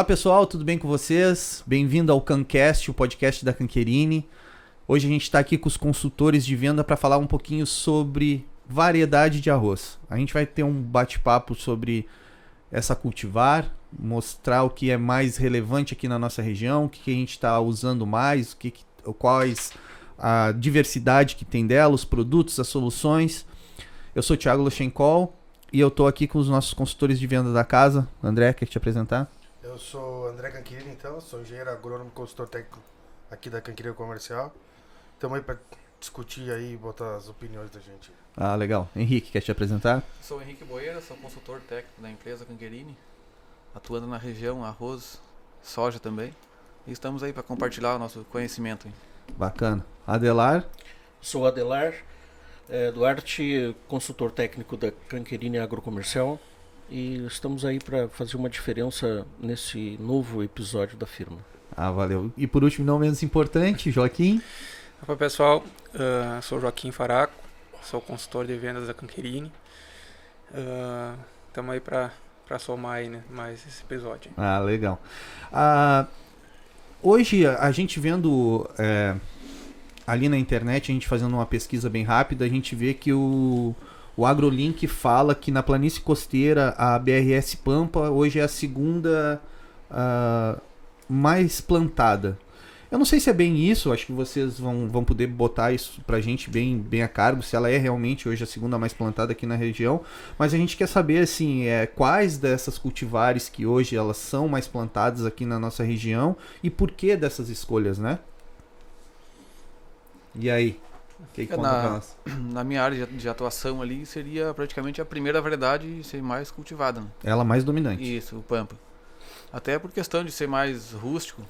Olá pessoal, tudo bem com vocês? Bem-vindo ao Cancast, o podcast da Canquerini. Hoje a gente está aqui com os consultores de venda para falar um pouquinho sobre variedade de arroz. A gente vai ter um bate-papo sobre essa cultivar, mostrar o que é mais relevante aqui na nossa região, o que, a gente está usando mais, o que, quais a diversidade que tem dela, os produtos, as soluções. Eu sou o Thiago Lochenkol e eu estou aqui com os nossos consultores de venda da casa. André, quer te apresentar? Eu sou André Canquilini, então, sou engenheiro agrônomo consultor técnico aqui da Canquilini Comercial. Estamos aí para discutir aí e botar as opiniões da gente. Ah, legal. Henrique, quer te apresentar? Sou o Henrique Boeira, sou consultor técnico da empresa Canquerini, atuando na região arroz, soja também. E estamos aí para compartilhar o nosso conhecimento. Hein? Bacana. Adelar? Sou Adelar é, Duarte, consultor técnico da Canquerini Agrocomercial. E estamos aí para fazer uma diferença nesse novo episódio da firma. Ah, valeu. E por último, não menos importante, Joaquim. Oi, pessoal. Uh, sou Joaquim Faraco, sou consultor de vendas da Canquerini. Estamos uh, aí para somar aí, né, mais esse episódio. Ah, legal. Uh, hoje, a gente vendo é, ali na internet, a gente fazendo uma pesquisa bem rápida, a gente vê que o o AgroLink fala que na planície costeira a BRS Pampa hoje é a segunda uh, mais plantada. Eu não sei se é bem isso, acho que vocês vão, vão poder botar isso pra gente bem, bem a cargo, se ela é realmente hoje a segunda mais plantada aqui na região. Mas a gente quer saber, assim, é, quais dessas cultivares que hoje elas são mais plantadas aqui na nossa região e por que dessas escolhas, né? E aí? Que que na, na minha área de, atuação ali seria praticamente a primeira variedade ser mais cultivada. Né? Ela mais dominante. Isso, o Pampa. Até por questão de ser mais rústico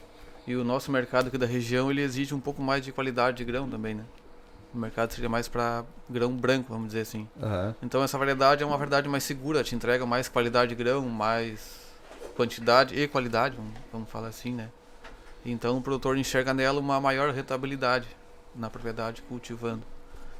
e o nosso mercado aqui da região ele exige um pouco mais de qualidade de grão também, né? O mercado seria mais para grão branco, vamos dizer assim. Uhum. Então essa variedade é uma variedade mais segura, te entrega mais qualidade de grão, mais quantidade e qualidade, vamos, vamos falar assim, né? Então o produtor enxerga nela uma maior rentabilidade na propriedade cultivando.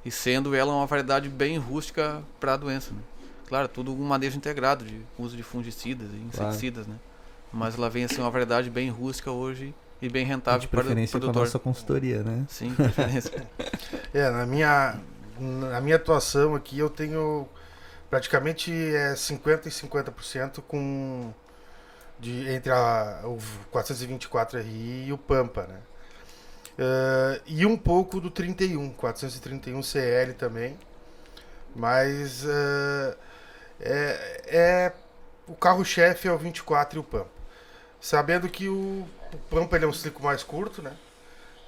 E sendo ela uma variedade bem rústica para a doença. Né? Claro, tudo um manejo integrado de uso de fungicidas e inseticidas, claro. né? Mas ela vem a ser uma variedade bem rústica hoje e bem rentável para o produtor. com a nossa consultoria, né? Sim, preferência. é, na minha, na minha atuação aqui eu tenho praticamente é, 50% e 50% com de, entre a, o 424RI e o Pampa, né? Uh, e um pouco do 31, 431 CL também. Mas uh, é, é, o carro-chefe é o 24 e o Pampa. Sabendo que o, o Pampa ele é um ciclo mais curto, né?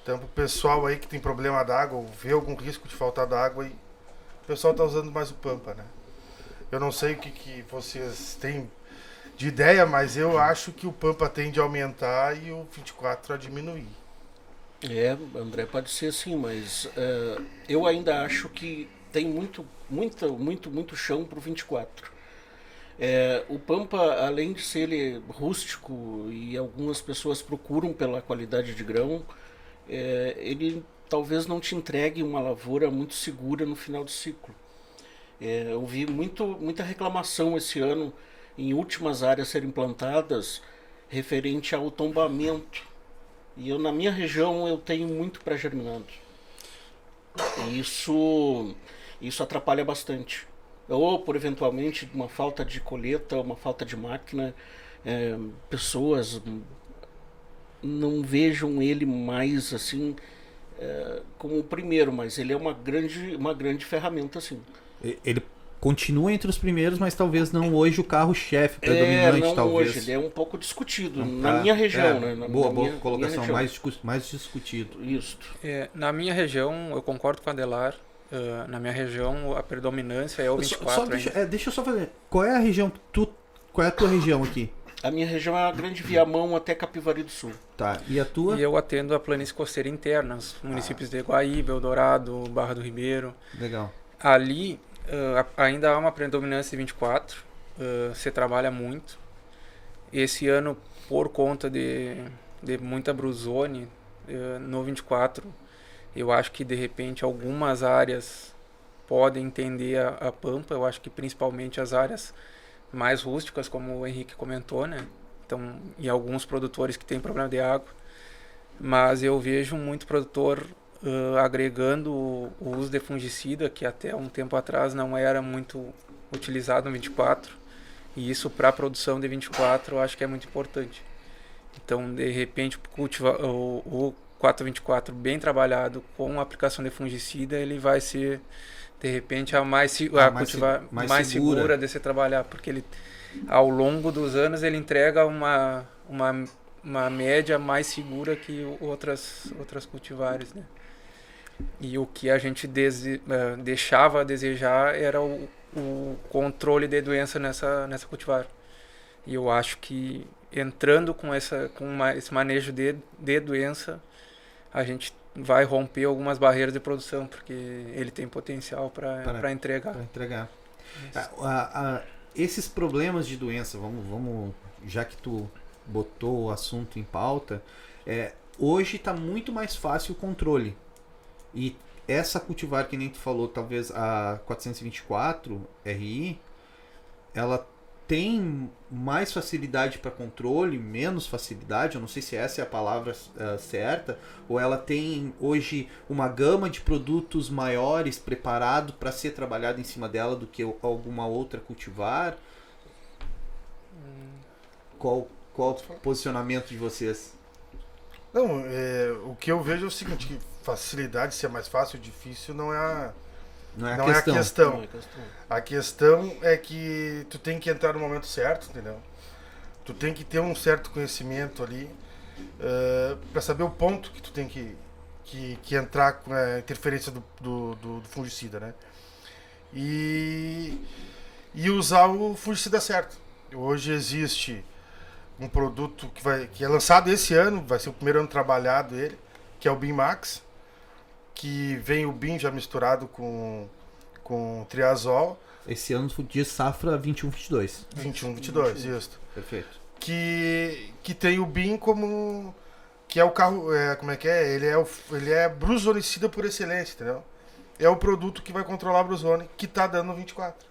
Então, o pessoal aí que tem problema d'água, ou vê algum risco de faltar d'água, o pessoal está usando mais o Pampa, né? Eu não sei o que, que vocês têm de ideia, mas eu acho que o Pampa tende a aumentar e o 24 a diminuir. É, André, pode ser sim, mas uh, eu ainda acho que tem muito, muito, muito, muito chão para o 24. É, o Pampa, além de ser ele rústico e algumas pessoas procuram pela qualidade de grão, é, ele talvez não te entregue uma lavoura muito segura no final do ciclo. É, eu vi muito, muita reclamação esse ano em últimas áreas serem plantadas referente ao tombamento e eu na minha região eu tenho muito pré-germinado. Isso isso atrapalha bastante. Ou por eventualmente uma falta de colheita, uma falta de máquina, é, pessoas não vejam ele mais assim é, como o primeiro, mas ele é uma grande, uma grande ferramenta assim. Ele continua entre os primeiros, mas talvez não hoje o carro-chefe predominante, é, não talvez. hoje, ele é um pouco discutido na minha região, é, né? Na, boa, na boa minha, colocação, minha mais, mais discutido. Isso. É, na minha região, eu concordo com a Adelar, uh, na minha região a predominância é o 24 só, só deixa, é, deixa eu só fazer, qual é a região que tu, qual é a tua região aqui? A minha região é a Grande Viamão até Capivari do Sul. Tá. E a tua? E eu atendo a planície costeira interna, os municípios ah. de Guaíba, Eldorado, Barra do Ribeiro. Legal. Ali uh, ainda há uma predominância de 24, uh, você trabalha muito. Esse ano, por conta de, de muita brusone uh, no 24, eu acho que de repente algumas áreas podem entender a, a pampa, eu acho que principalmente as áreas mais rústicas, como o Henrique comentou, né? Então, e alguns produtores que têm problema de água. Mas eu vejo muito produtor uh, agregando o, o uso de fungicida, que até um tempo atrás não era muito utilizado no 24. E isso para a produção de 24 eu acho que é muito importante. Então, de repente, cultiva, o, o 424 bem trabalhado com aplicação de fungicida, ele vai ser de repente a mais a, a mais, cultivar, mais, mais segura. segura de se trabalhar, porque ele ao longo dos anos ele entrega uma uma, uma média mais segura que outras outras cultivares, né? E o que a gente uh, deixava a desejar era o, o controle de doença nessa nessa cultivar. E eu acho que entrando com essa com uma, esse manejo de, de doença, a gente vai romper algumas barreiras de produção, porque ele tem potencial para entregar. Para entregar. A, a, esses problemas de doença, vamos, vamos, já que tu botou o assunto em pauta, é, hoje está muito mais fácil o controle. E essa cultivar que nem tu falou, talvez a 424 RI, ela tem mais facilidade para controle, menos facilidade, eu não sei se essa é a palavra uh, certa, ou ela tem hoje uma gama de produtos maiores preparado para ser trabalhado em cima dela do que alguma outra cultivar? Qual, qual o posicionamento de vocês? Não, é, o que eu vejo é o seguinte, facilidade, ser mais fácil, difícil, não é a não é a, não questão. É a questão. Não é a questão. A questão é que tu tem que entrar no momento certo, entendeu? Tu tem que ter um certo conhecimento ali uh, eh, para saber o ponto que tu tem que, que, que entrar com a interferência do, do, do, do fungicida, né? E, e usar o fungicida certo. Hoje existe um produto que, vai, que é lançado esse ano, vai ser o primeiro ano trabalhado ele, que é o BIM Max que vem o BIM já misturado com, com triazol. Esse ano de safra 21-22. 21-22, isso. Perfeito. Que, que tem o BIM como. Que é o carro. É, como é que é? Ele é, o, ele é brusonicida por excelência, entendeu? É o produto que vai controlar a brusone que está dando no 24.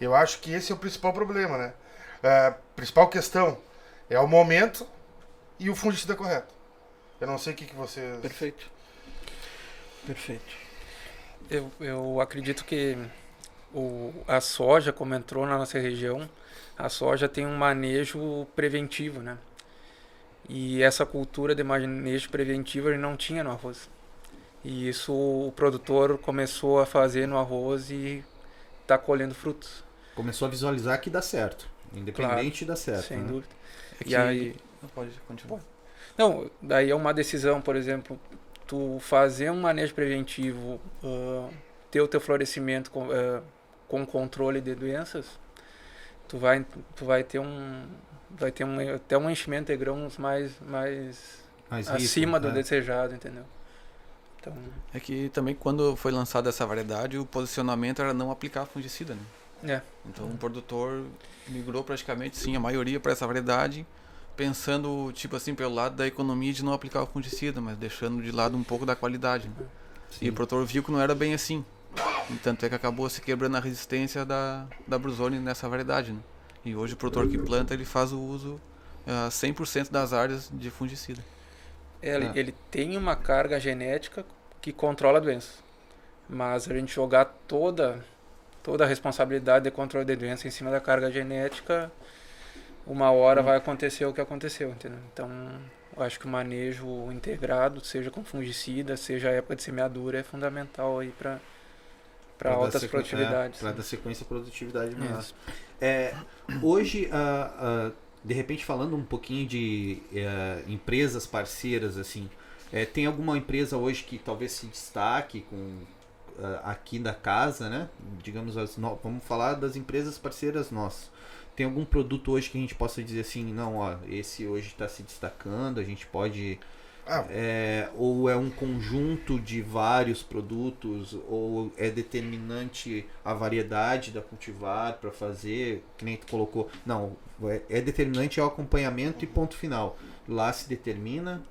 Eu acho que esse é o principal problema, né? É, principal questão é o momento e o fungicida correto. Eu não sei o que, que vocês. Perfeito. Perfeito. Eu, eu acredito que o, a soja, como entrou na nossa região, a soja tem um manejo preventivo, né? E essa cultura de manejo preventivo ele não tinha no arroz. E isso o produtor começou a fazer no arroz e está colhendo frutos. Começou a visualizar que dá certo. Independente claro, dá certo. Sem né? dúvida. É e aí. Pode continuar. Não, daí é uma decisão, por exemplo, tu fazer um manejo preventivo, uh, ter o teu florescimento com, uh, com controle de doenças, tu vai, tu vai ter um vai ter um, até um enchimento de grãos mais, mais, mais acima do é. desejado, entendeu? Então... É que também quando foi lançada essa variedade, o posicionamento era não aplicar fungicida, né? É. Então o produtor migrou praticamente, sim, a maioria para essa variedade pensando, tipo assim, pelo lado da economia de não aplicar o fungicida, mas deixando de lado um pouco da qualidade. Né? E o produtor viu que não era bem assim. E tanto é que acabou se quebrando a resistência da, da Bruzone nessa variedade. Né? E hoje o produtor que planta, ele faz o uso uh, 100% das áreas de fungicida. Ele, é. ele tem uma carga genética que controla a doença. Mas a gente jogar toda, toda a responsabilidade de controle de doença em cima da carga genética uma hora hum. vai acontecer o que aconteceu, entendeu? Então, eu acho que o manejo integrado, seja com fungicida, seja a época de semeadura, é fundamental aí para para altas produtividades. É, para dar sequência à produtividade mesmo. É, hoje, uh, uh, de repente, falando um pouquinho de uh, empresas parceiras, assim, é, tem alguma empresa hoje que talvez se destaque com aqui da casa, né? Digamos, as no... vamos falar das empresas parceiras nossas. Tem algum produto hoje que a gente possa dizer assim, não, ó, esse hoje está se destacando, a gente pode. Ah. É, ou é um conjunto de vários produtos, ou é determinante a variedade da cultivar para fazer, que nem tu colocou. Não, é, é determinante o acompanhamento e ponto final. Lá se determina.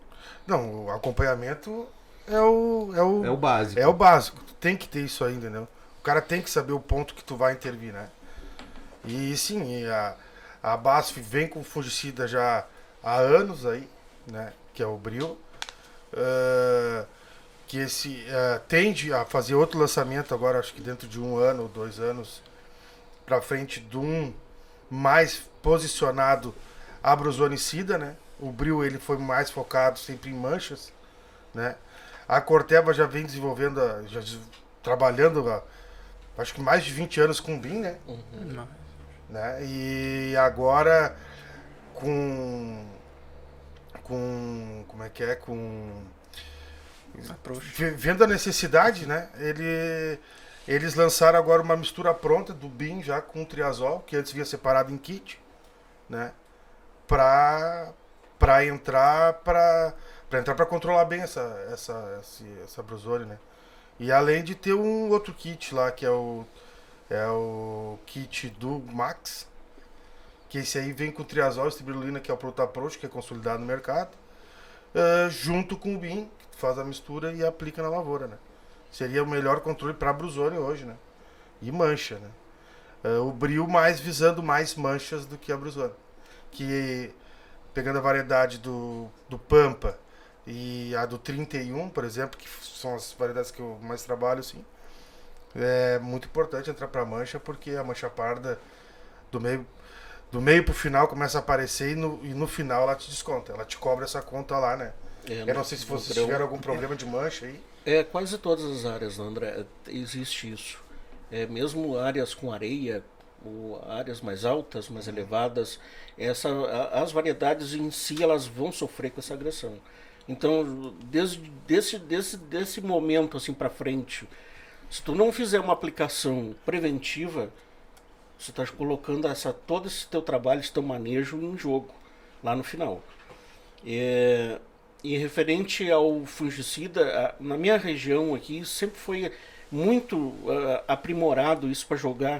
Não, o acompanhamento é o, é o, é o básico. É o básico. Tu tem que ter isso ainda, né? O cara tem que saber o ponto que tu vai intervir, né? E sim, a, A BASF vem com fungicida já há anos aí, né? Que é o Bril. Uh, que esse uh, tende a fazer outro lançamento agora, acho que dentro de um ano ou dois anos para frente de um mais posicionado abrozonicida, né? O Bril ele foi mais focado sempre em manchas, né? A Corteva já vem desenvolvendo, já trabalhando, acho que mais de 20 anos com o BIM, né? Uhum. Né? E agora com com como é que é com vendo a necessidade, né? Ele eles lançaram agora uma mistura pronta do BIM já com triazol, que antes vinha separado em kit, né? Para para entrar para para entrar para controlar bem essa essa essa, essa brusone, né? E além de ter um outro kit lá que é o é o kit do Max, que esse aí vem com triazol e que é o Protaprox, que é consolidado no mercado, uh, junto com o BIM, que faz a mistura e aplica na lavoura, né? Seria o melhor controle para brusone hoje, né? E mancha, né? Uh, o Bril mais visando mais manchas do que a brusone. Que pegando a variedade do, do Pampa e a do 31, por exemplo, que são as variedades que eu mais trabalho, assim, é muito importante entrar para mancha porque a mancha parda do meio do meio pro final começa a aparecer e no, e no final ela te desconta, ela te cobra essa conta lá, né? É, eu não sei se vocês tiveram algum problema de mancha aí. É, quase todas as áreas, André, existe isso. É, mesmo áreas com areia, ou áreas mais altas, mais uhum. elevadas, essa, as variedades em si elas vão sofrer com essa agressão. Então, desde desse, desse, desse momento assim para frente, se tu não fizer uma aplicação preventiva, você está colocando essa, todo esse teu trabalho, esse teu manejo em jogo, lá no final. É, e referente ao fungicida, na minha região aqui sempre foi muito aprimorado isso para jogar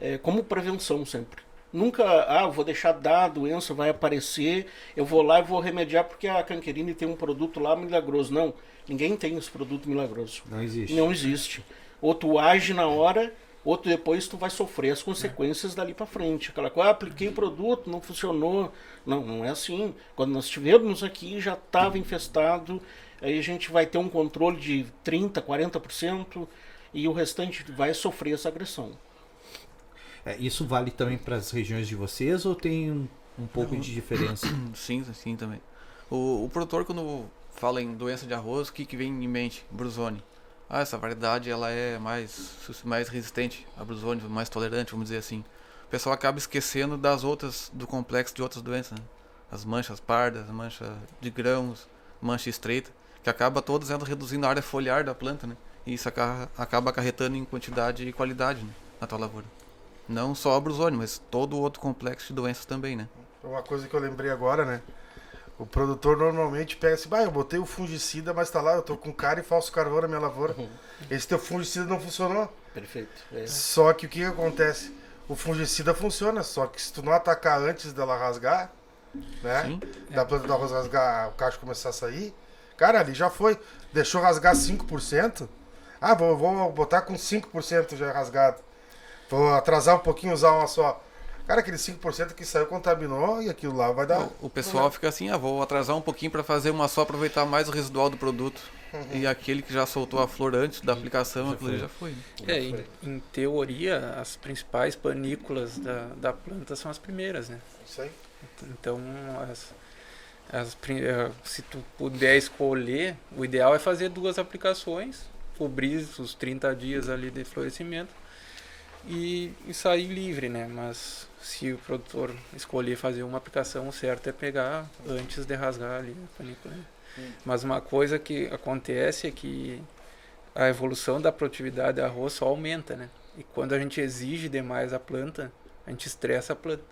uh, como prevenção sempre. Nunca, ah, vou deixar dar, a doença vai aparecer, eu vou lá e vou remediar porque a Canquerini tem um produto lá milagroso. Não, ninguém tem esse produto milagroso. Não existe. Não existe. Ou tu age na hora outro depois tu vai sofrer as consequências dali para frente. Aquela coisa, ah, apliquei o produto, não funcionou. Não, não é assim. Quando nós estivermos aqui, já estava infestado, aí a gente vai ter um controle de 30%, 40% e o restante vai sofrer essa agressão. É, isso vale também para as regiões de vocês ou tem um, um pouco de diferença? Sim, sim também. O, o produtor, quando fala em doença de arroz, o que, que vem em mente? Brusone ah, essa variedade ela é mais, mais resistente a brusone, mais tolerante, vamos dizer assim. O pessoal acaba esquecendo das outras, do complexo de outras doenças, né? as manchas pardas, mancha de grãos, mancha estreita, que acaba todas elas reduzindo a área foliar da planta, né? E isso acaba, acarretando em quantidade e qualidade né? na tua lavoura. Não só a brusone, mas todo o outro complexo de doenças também, né? Uma coisa que eu lembrei agora, né? O produtor normalmente pega assim, bah, eu botei o fungicida, mas tá lá, eu tô com cara e falso carvão na minha lavoura. Uhum. Esse teu fungicida não funcionou. Perfeito. É. Só que o que, acontece? O fungicida funciona, só que se tu não atacar antes dela rasgar, né? Sim. Da planta do arroz rasgar, o cacho começar a sair, cara, ali já foi. Deixou rasgar 5%. Ah, vou, vou botar com 5% já rasgado. Vou atrasar um pouquinho, usar uma só. Cara, aquele 5% que saiu contaminou e aquilo lá vai dar. O, pessoal fica assim, ah, vou atrasar um pouquinho para fazer uma só, aproveitar mais o residual do produto. Uhum. E aquele que já soltou a flor antes da aplicação, já aquilo foi. já foi. É, em, em, teoria, as principais panículas da, da planta são as primeiras, né? Isso aí. Então, as, as, eh, se tu puder escolher, o ideal é fazer duas aplicações, cobrir os 30 dias ali de florescimento e, e sair livre, né? Mas se o produtor escolher fazer uma aplicação, o certo é pegar antes de rasgar ali a panícula. Né? Mas uma coisa que acontece é que a evolução da produtividade do arroz só aumenta, né? E quando a gente exige demais a planta, a gente estressa a planta.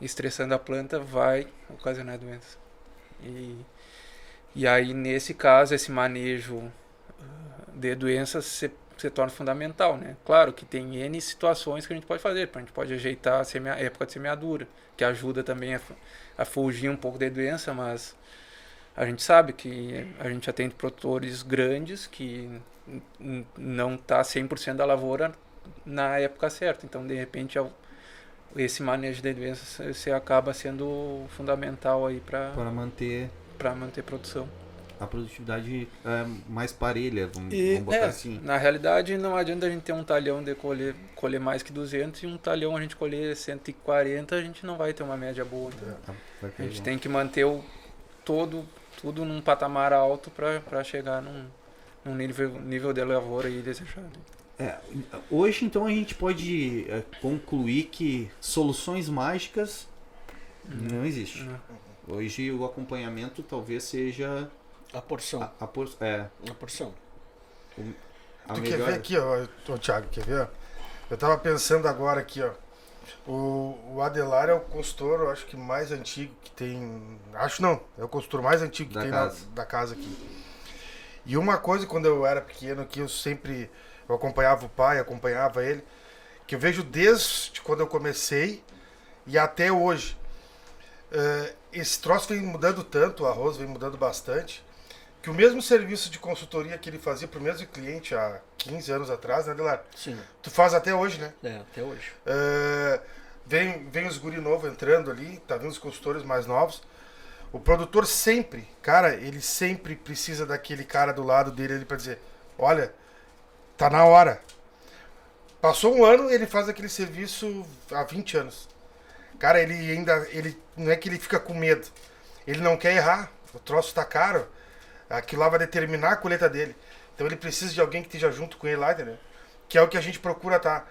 E estressando a planta vai ocasionar doença. E, e aí, nesse caso, esse manejo ah, de doenças se se torna fundamental, né? Claro que tem N situações que a gente pode fazer, a gente pode ajeitar a época de semeadura, que ajuda também a, a fugir um pouco da doença, mas a gente sabe que a gente atende produtores grandes que não está 100% da lavoura na época certa, então de repente esse manejo de doenças se acaba sendo fundamental aí para Para manter para manter produção. A produtividade é, mais parelha, vamos, E, vamos botar é, assim. na realidade não adianta a gente ter um talhão de colher, colher mais que 200 e um talhão a gente colher 140, a gente não vai ter uma média boa. Então. Tá, vai A gente tem que manter o todo tudo num patamar alto para chegar num, num nível, nível de lavoura aí desejado. É, hoje então a gente pode é, concluir que soluções mágicas não existe. Né? Hoje o acompanhamento talvez seja A porção. a, a por- é, A porção. a Tu quer melhor. ver aqui, ó, ô, Thiago, quer ver? Eu tava pensando agora aqui, ó. O, o Adelar é o consultor, eu acho que mais antigo que tem. Acho não, é o consultor mais antigo que Da tem casa. Na, da casa aqui. E uma coisa, quando eu era pequeno, que eu sempre eu acompanhava o pai, acompanhava ele, que eu vejo desde quando eu comecei e até hoje. eh, esse troço vem mudando tanto, o arroz vem mudando bastante, que o mesmo serviço de consultoria que ele fazia para o mesmo cliente há 15 anos atrás, né, Adelar? Sim, Tu faz até hoje, né? é, até hoje. É, vem, vem os guri novo entrando ali, tá vindo os consultores mais novos. O produtor sempre, cara, ele sempre precisa daquele cara do lado dele ali para dizer: olha, tá na hora. Passou um ano, ele faz aquele serviço há 20 anos. Cara, ele ainda. Ele, não é que ele fica com medo. Ele não quer errar. O troço tá caro. Aquilo lá vai determinar a colheita dele. Então ele precisa de alguém que esteja junto com ele lá, entendeu? Que é o que a gente procura tá.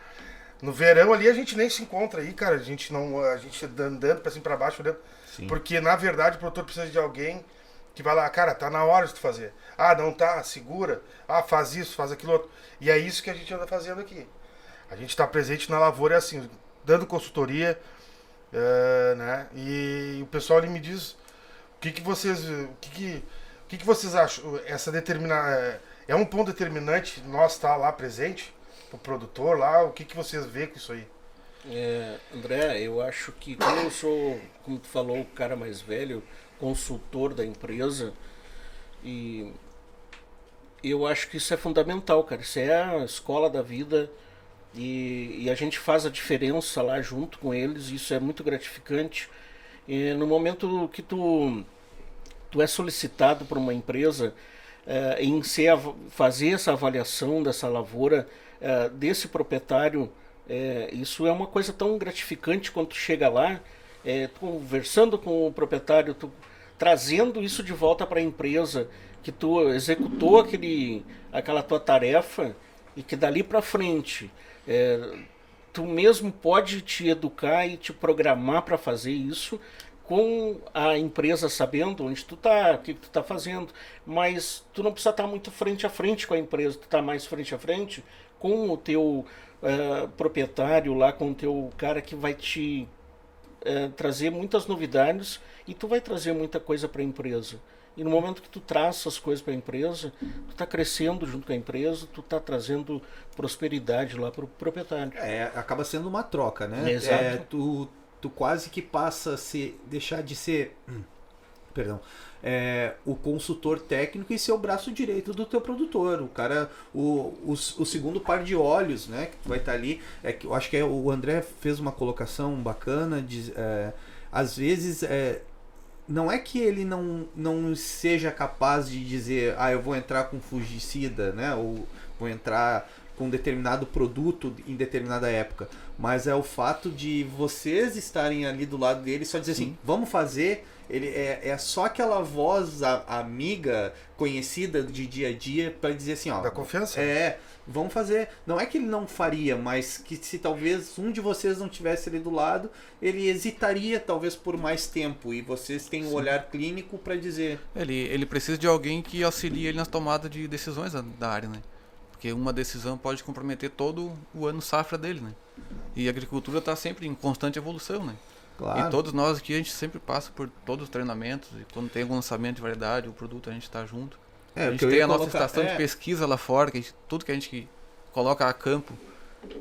No verão ali a gente nem se encontra aí, cara. A gente não. A gente andando pra cima pra baixo, olhando. Sim. Porque na verdade o produtor precisa de alguém que vai lá, cara, tá na hora de tu fazer. Ah, não tá, segura. Ah, faz isso, faz aquilo outro. E é isso que a gente anda fazendo aqui. A gente está presente na lavoura, é assim, dando consultoria, é, né? E o pessoal ali me diz o que, que vocês. O que, que, que, que vocês acham? Essa determina, é, é um ponto determinante nós estar lá presente, o produtor lá, o que, que vocês vê com isso aí? É, André, eu acho que como eu sou, como tu falou, o cara mais velho, consultor da empresa, e eu acho que isso é fundamental, cara. Isso é a escola da vida e, e a gente faz a diferença lá junto com eles. Isso é muito gratificante. E no momento que tu, tu é solicitado por uma empresa eh, em ser, fazer essa avaliação dessa lavoura eh, desse proprietário, eh, isso é uma coisa tão gratificante quando tu chega lá, conversando com o proprietário, tu trazendo isso de volta para a empresa, que tu executou aquele, aquela tua tarefa e que dali para frente eh, tu mesmo pode te educar e te programar para fazer isso com a empresa sabendo onde tu tá, o que, que tu tá fazendo, mas tu não precisa estar muito frente a frente com a empresa, tu tá mais frente a frente com o teu eh, proprietário lá, com o teu cara que vai te eh, trazer muitas novidades e tu vai trazer muita coisa para a empresa. E no momento que tu traz essas coisas para a empresa, tu está crescendo junto com a empresa, tu está trazendo prosperidade lá para o proprietário. É, acaba sendo uma troca, né? Exato. É, tu, tu quase que passa a se deixar de ser, hum, perdão, é, o consultor técnico e ser o braço direito do teu produtor. O cara, o, o, o segundo par de olhos, né? Que vai estar ali. É que eu acho que é, o André fez uma colocação bacana. De, é, às vezes é, não é que ele não, não seja capaz de dizer, ah, eu vou entrar com fungicida, né? Ou vou entrar com determinado produto em determinada época. Mas é o fato de vocês estarem ali do lado dele só dizer assim, vamos fazer. Ele é, é só aquela voz a- amiga, conhecida de dia a dia, para dizer assim, ó. Da confiança? É, vamos fazer. Não é que ele não faria, mas que se talvez um de vocês não tivesse ali do lado, ele hesitaria talvez por mais tempo. E vocês têm um olhar clínico para dizer. Ele, ele precisa de alguém que auxilie ele nas tomadas de decisões da, da área, né? Porque uma decisão pode comprometer todo o ano safra dele, né? E a agricultura está sempre em constante evolução, né? Claro. E todos nós aqui, a gente sempre passa por todos os treinamentos. E quando tem algum lançamento de variedade, o produto, a gente está junto. É, a gente tem a nossa colocar- estação é, de pesquisa lá fora, que gente- tudo que a gente coloca a campo,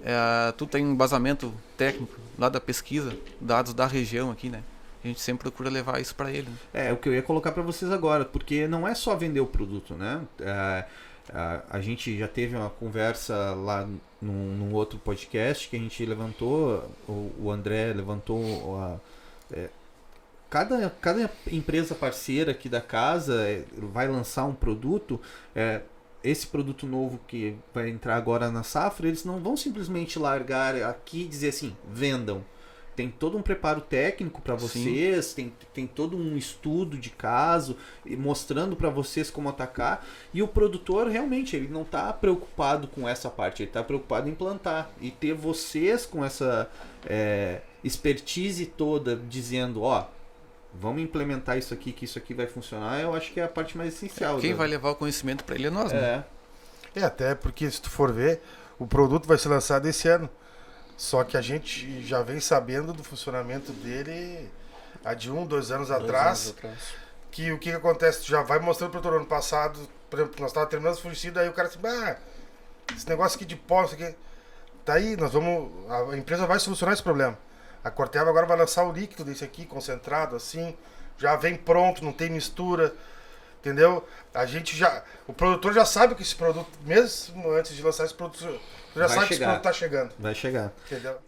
é, tudo tem um embasamento técnico lá da pesquisa, dados da região aqui, né? A gente sempre procura levar isso para ele. né? É, o que eu ia colocar para vocês agora, porque não é só vender o produto, né? É, A, a gente já teve uma conversa lá num, num outro podcast que a gente levantou, o, o André levantou a, é, cada, cada empresa parceira aqui da casa é, vai lançar um produto, é, esse produto novo que vai entrar agora na safra, eles não vão simplesmente largar aqui e dizer assim, vendam tem todo um preparo técnico para vocês, tem, tem todo um estudo de caso, mostrando para vocês como atacar. E o produtor realmente ele não está preocupado com essa parte, ele está preocupado em plantar e ter vocês com essa é, expertise toda dizendo, ó, vamos implementar isso aqui, que isso aqui vai funcionar. Eu acho que é a parte mais essencial. Quem vai levar o conhecimento para ele é nós, é. né? É até porque se tu for ver, o produto vai ser lançado esse ano. Só que a gente já vem sabendo do funcionamento dele há de um, dois anos, dois atrás, anos atrás. Que o que, que acontece? Tu já vai mostrando para o ano passado, por exemplo, nós estávamos terminando fugicido, aí o cara assim, ah, esse negócio aqui de pó, isso aqui. Tá aí, nós vamos. A empresa vai solucionar esse problema. A Corteva agora vai lançar o líquido desse aqui, concentrado, assim, já vem pronto, não tem mistura. Entendeu? A gente já. O produtor já sabe que esse produto, mesmo antes de lançar esse produto, já Vai sabe chegar. que esse produto tá chegando. Vai chegar. Entendeu?